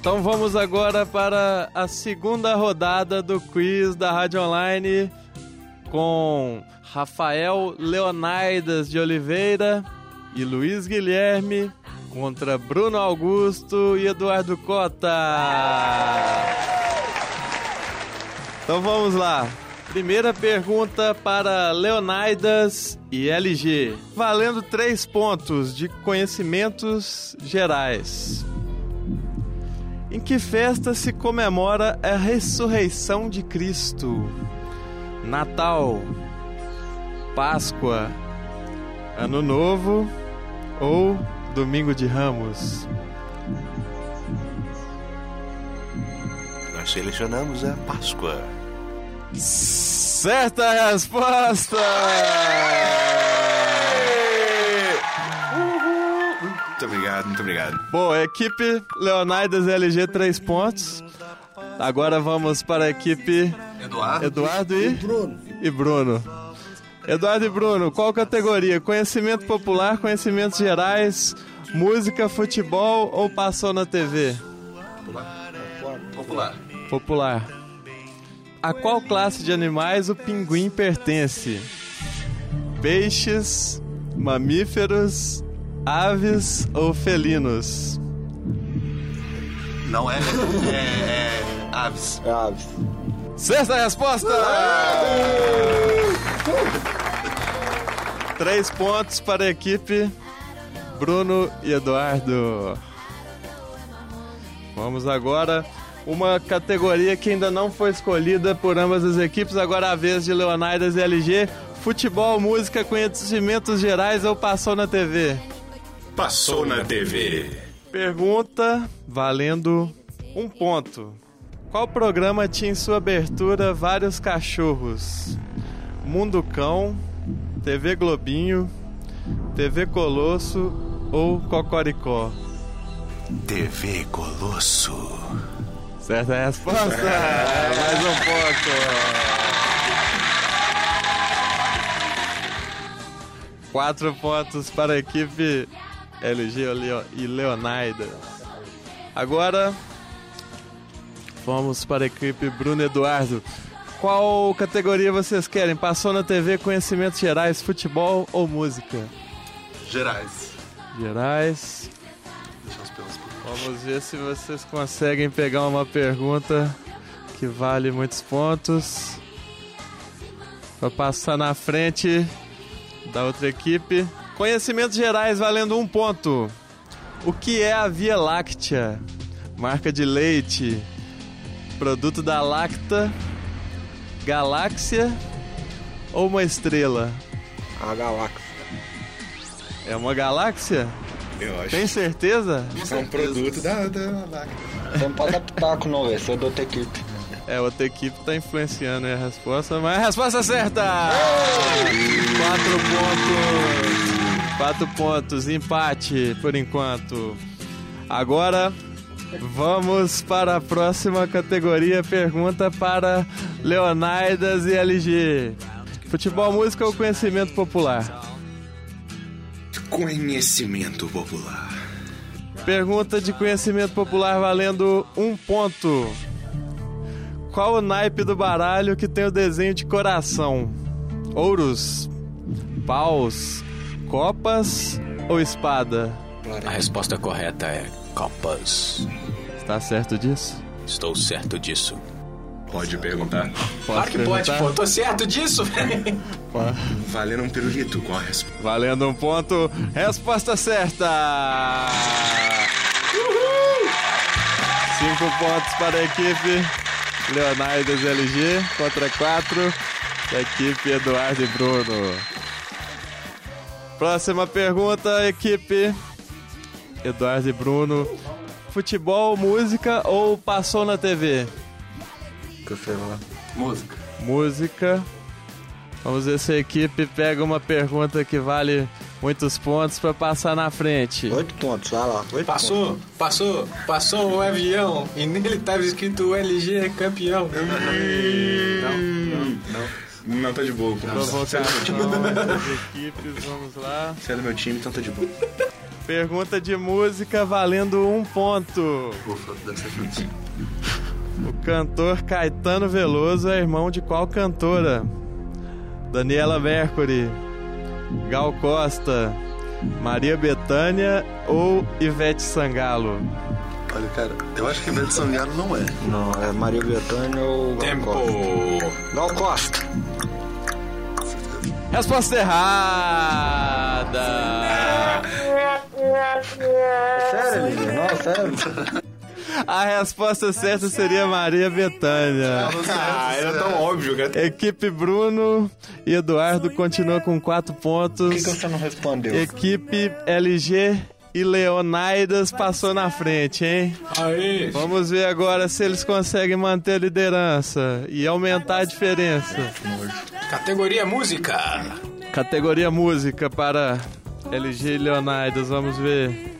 Então vamos agora para a segunda rodada do quiz da Rádio Online com Rafael Leonaidas de Oliveira e Luiz Guilherme contra Bruno Augusto e Eduardo Cota. Então vamos lá. Primeira pergunta para Leonaidas e LG. Valendo três pontos de conhecimentos gerais. Em que festa se comemora a ressurreição de Cristo? Natal, Páscoa, Ano Novo ou Domingo de Ramos? Nós selecionamos a Páscoa. Certa resposta! Muito obrigado, muito obrigado. Bom, equipe Leonidas LG 3 pontos. Agora vamos para a equipe Eduardo. Eduardo e Bruno. E Bruno. Eduardo e Bruno, qual categoria? Conhecimento popular, conhecimentos gerais, música, futebol ou passou na TV? Popular. Popular. A qual classe de animais o pinguim pertence? Peixes, mamíferos, aves ou felinos? Não é, é, é aves. É aves. Certa resposta! Três pontos para a equipe Bruno e Eduardo. Vamos agora uma categoria que ainda não foi escolhida por ambas as equipes. Agora a vez de Leonidas e LG. Futebol, música, conhecimentos gerais ou passou na TV? Passou na TV. Pergunta valendo um ponto. Qual programa tinha em sua abertura vários cachorros? Mundo Cão, TV Globinho, TV Colosso ou Cocoricó? TV Colosso. Certa resposta! Mais um ponto! Quatro pontos para a equipe LG e Leonardo. Agora vamos para a equipe Bruno Eduardo. Qual categoria vocês querem? Passou na TV conhecimentos gerais, futebol ou música? Gerais. Gerais. Deixa os pelos por Vamos ver se vocês conseguem pegar uma pergunta que vale muitos pontos. Para passar na frente da outra equipe. Conhecimentos gerais valendo um ponto. O que é a Via Láctea? Marca de leite, produto da Lacta, galáxia ou uma estrela? A galáxia. É uma galáxia? Eu acho Tem certeza? que é um produto da, da Lacta. Você não pode adaptar com não, velho. Você é da outra equipe. É, outra equipe tá influenciando aí a resposta, mas a resposta é certa! Quatro pontos. Quatro pontos, empate por enquanto. Agora vamos para a próxima categoria. Pergunta para Leonardas e LG. Futebol, música ou conhecimento popular? Conhecimento popular. Pergunta de conhecimento popular valendo um ponto. Qual o naipe do baralho que tem o desenho de coração? Ouros, paus, copas ou espada? A resposta correta é copas. Está certo disso? Estou certo disso. Pode perguntar. Claro que pode, perguntar? pô. Tô certo disso, velho. Pode. Valendo um pirulito, qual a resposta? Valendo um ponto. Resposta certa! Cinco pontos para a equipe Leonardo LG contra quatro da equipe Eduardo e Bruno. Próxima pergunta, equipe Eduardo e Bruno. Futebol, música ou passou na TV? Que eu sei lá. Música. Música. Vamos ver se a equipe pega uma pergunta que vale muitos pontos para passar na frente. Oito pontos, vai lá. Oito Passou, passou, passou um avião e nele tava escrito LG campeão. Não, tá de boa. como Você é do meu time. Provocação das equipes, vamos lá. Você é do meu time, então tá de boa. Pergunta de música valendo um ponto. Ufa. O cantor Caetano Veloso é irmão de qual cantora? Daniela Mercury, Gal Costa, Maria Bethânia ou Ivete Sangalo? Olha, cara, eu acho que Ivete Sangalo não é. Não, é Maria Bethânia ou Gal Tempo. Costa? Gal Costa. Resposta errada! Sério, Lili? Não, sério. A resposta certa seria Maria Bethânia. Ah, era tão óbvio, cara. Equipe Bruno e Eduardo continua com 4 Por que, pontos. que você não respondeu? Equipe LG e Leonidas passou na frente, hein? Aí. Vamos ver agora se eles conseguem manter a liderança e aumentar a diferença. Categoria música. Categoria música para LG e Leonidas, vamos ver.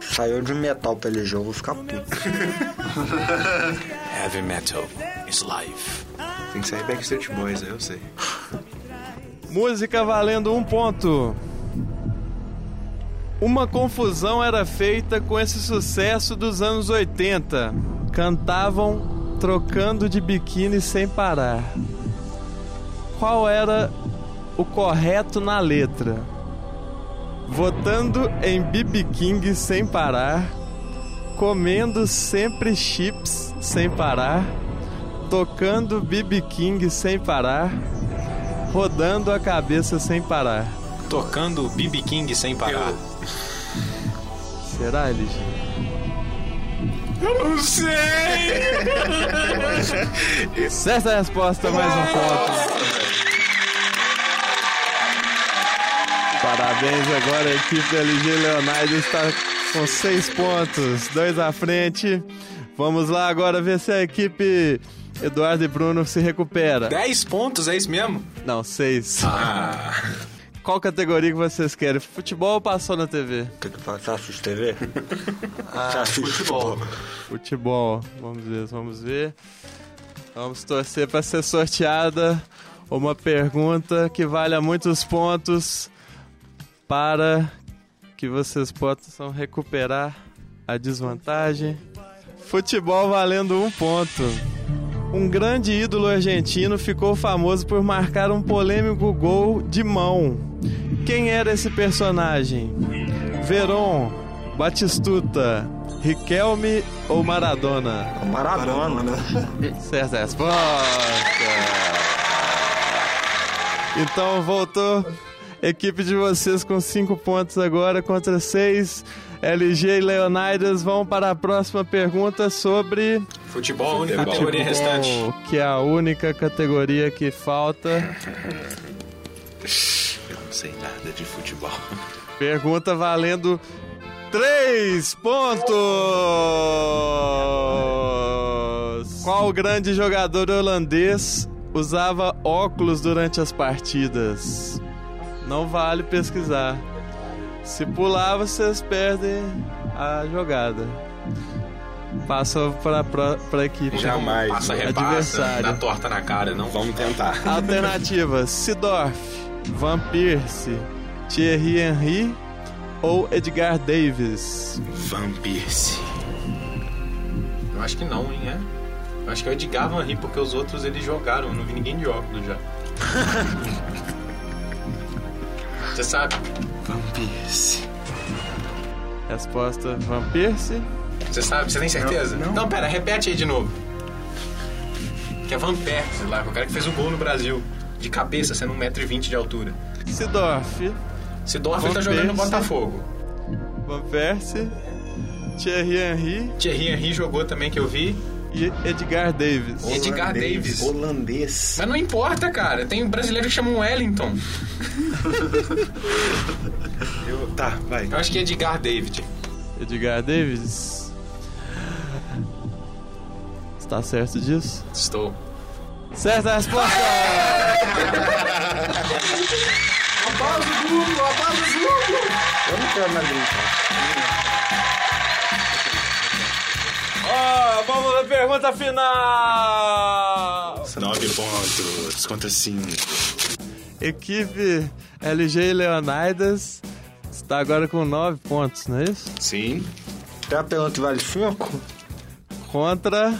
Saiu de metal pra ele jogo, vou ficar puto. Heavy metal is life. Tem que sair Backstreet Boys, aí eu sei. Música valendo um ponto. Uma confusão era feita com esse sucesso dos anos 80. Cantavam trocando de biquíni sem parar. Qual era o correto na letra? Votando em BB King sem parar, comendo sempre chips sem parar, tocando BB King sem parar, rodando a cabeça sem parar. Tocando BB King sem parar. Será, LG? Não sei! Certa resposta, mais um ponto. Parabéns agora, a equipe LG Leonardo está com seis pontos, dois à frente. Vamos lá agora ver se a equipe Eduardo e Bruno se recupera. 10 pontos, é isso mesmo? Não, seis. Qual categoria que vocês querem? Futebol ou passou na TV? O que assiste TV? Ah, Você assiste futebol. Futebol. Vamos ver, vamos ver. Vamos torcer para ser sorteada uma pergunta que valha muitos pontos para que vocês possam recuperar a desvantagem. Futebol valendo um ponto. Um grande ídolo argentino ficou famoso por marcar um polêmico gol de mão. Quem era esse personagem? Veron, Batistuta, Riquelme ou Maradona? Maradona, né? Certa resposta. Então voltou equipe de vocês com 5 pontos agora contra 6. LG e Leonidas vão para a próxima pergunta sobre Futebol, a única categoria restante. futebol, que é a única categoria que falta. Sei nada de futebol. Pergunta valendo 3 pontos. Qual grande jogador holandês usava óculos durante as partidas? Não vale pesquisar. Se pular, vocês perdem a jogada. Passa para para a equipe. Jamais. Passa, repassa, Adversário. dá torta na cara, não. Vamos tentar. Alternativas: Sidorf, Van Persie, Thierry Henry ou Edgar Davis? Van Pierce. Eu acho que não, hein, é? Eu acho que é o Edgar Van Rie, porque os outros eles jogaram, eu não vi ninguém de óculos já. Você sabe? Van Pierce. Resposta: Van Persie. Você sabe? Você tem certeza? Não, não. pera, repete aí de novo. Que é Van Persie lá, o cara que fez o gol no Brasil. De cabeça, sendo 1,20m de altura. Sidorf, Sidorf Van ele tá jogando no. Botafogo. Van Persie, Thierry Henry Thierry Henry jogou também, que eu vi. e Edgar Davis. Edgar Davis. Holandês. Mas não importa, cara. Tem um brasileiro que chama Wellington. Eu, tá, vai. Eu acho que é Edgar David. Edgar Davis. Está certo disso? Estou. Certa resposta! Eu não quero mais brincar. Ó, vamos à pergunta final! Nove pontos contra cinco. Equipe LG e Leonidas Você tá agora com 9 pontos, não é isso? Sim. Tem a pergunta que vale 5? Contra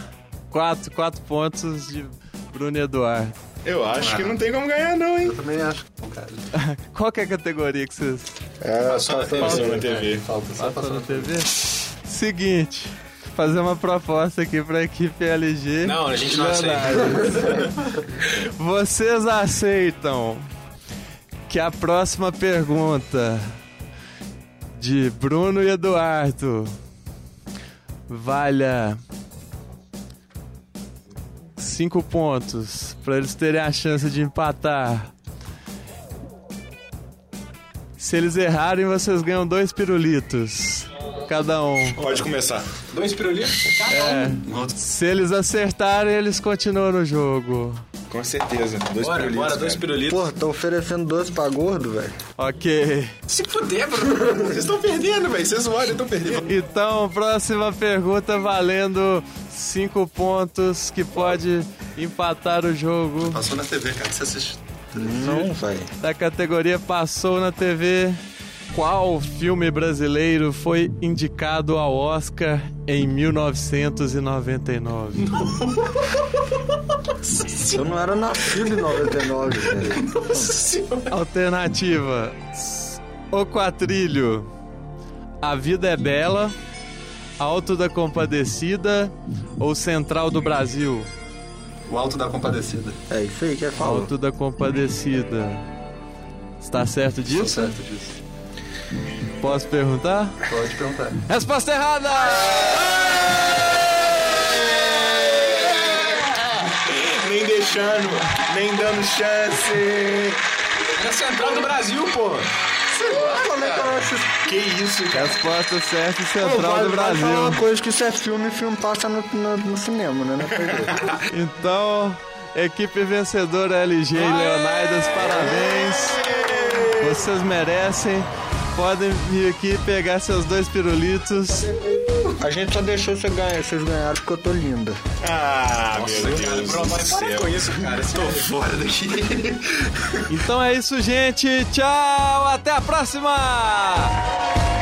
4, 4 pontos de Bruno e Eduardo. Eu acho que não tem como ganhar, não, hein? Eu também acho que não, cara. Qual que é a categoria que vocês É, Passou na tá- televisão. na TV. Passar na TV? Seguinte, fazer uma proposta aqui pra equipe LG. Não, a gente não aceita. Vocês aceitam que a próxima pergunta de Bruno e Eduardo valha cinco pontos para eles terem a chance de empatar. Se eles errarem, vocês ganham dois pirulitos. Cada um. Pode começar. Dois pirulitos? É. Se eles acertarem, eles continuam no jogo. Com certeza. Dois Bora, pirulitos, bora, dois pirulitos. Porra, tô oferecendo doce pra gordo, velho. Ok. Se fuder, Bruno. Vocês estão perdendo, velho. Vocês olham, estão perdendo. Então, próxima pergunta valendo 5 pontos que pode empatar o jogo Passou na TV, cara. Você assiste. Não, velho. da categoria Passou na TV. Qual filme brasileiro foi indicado ao Oscar em 1999? Eu não era nascido em 99, velho. Alternativa: O Quatrilho, A Vida é Bela, Alto da Compadecida ou Central do Brasil? O Alto da Compadecida. É isso aí que é falar. Alto da Compadecida. Está certo disso? certo disso. Posso perguntar? Pode perguntar. Resposta errada! Nem deixando, nem dando chance. Era Central do Brasil, pô. Que isso, cara. Resposta certa e Central vale- do vale falar uma Brasil. coisa que isso é filme filme passa no, no, no cinema, né? TV. Então, equipe vencedora LG e Leonidas, parabéns. Vocês merecem. Podem vir aqui pegar seus dois pirulitos. A gente só deixou você ganhar, vocês ganharam porque eu tô linda. Ah, meu Deus Bruno, do para com isso, cara. Tô Fora daqui. Então é isso, gente. Tchau, até a próxima!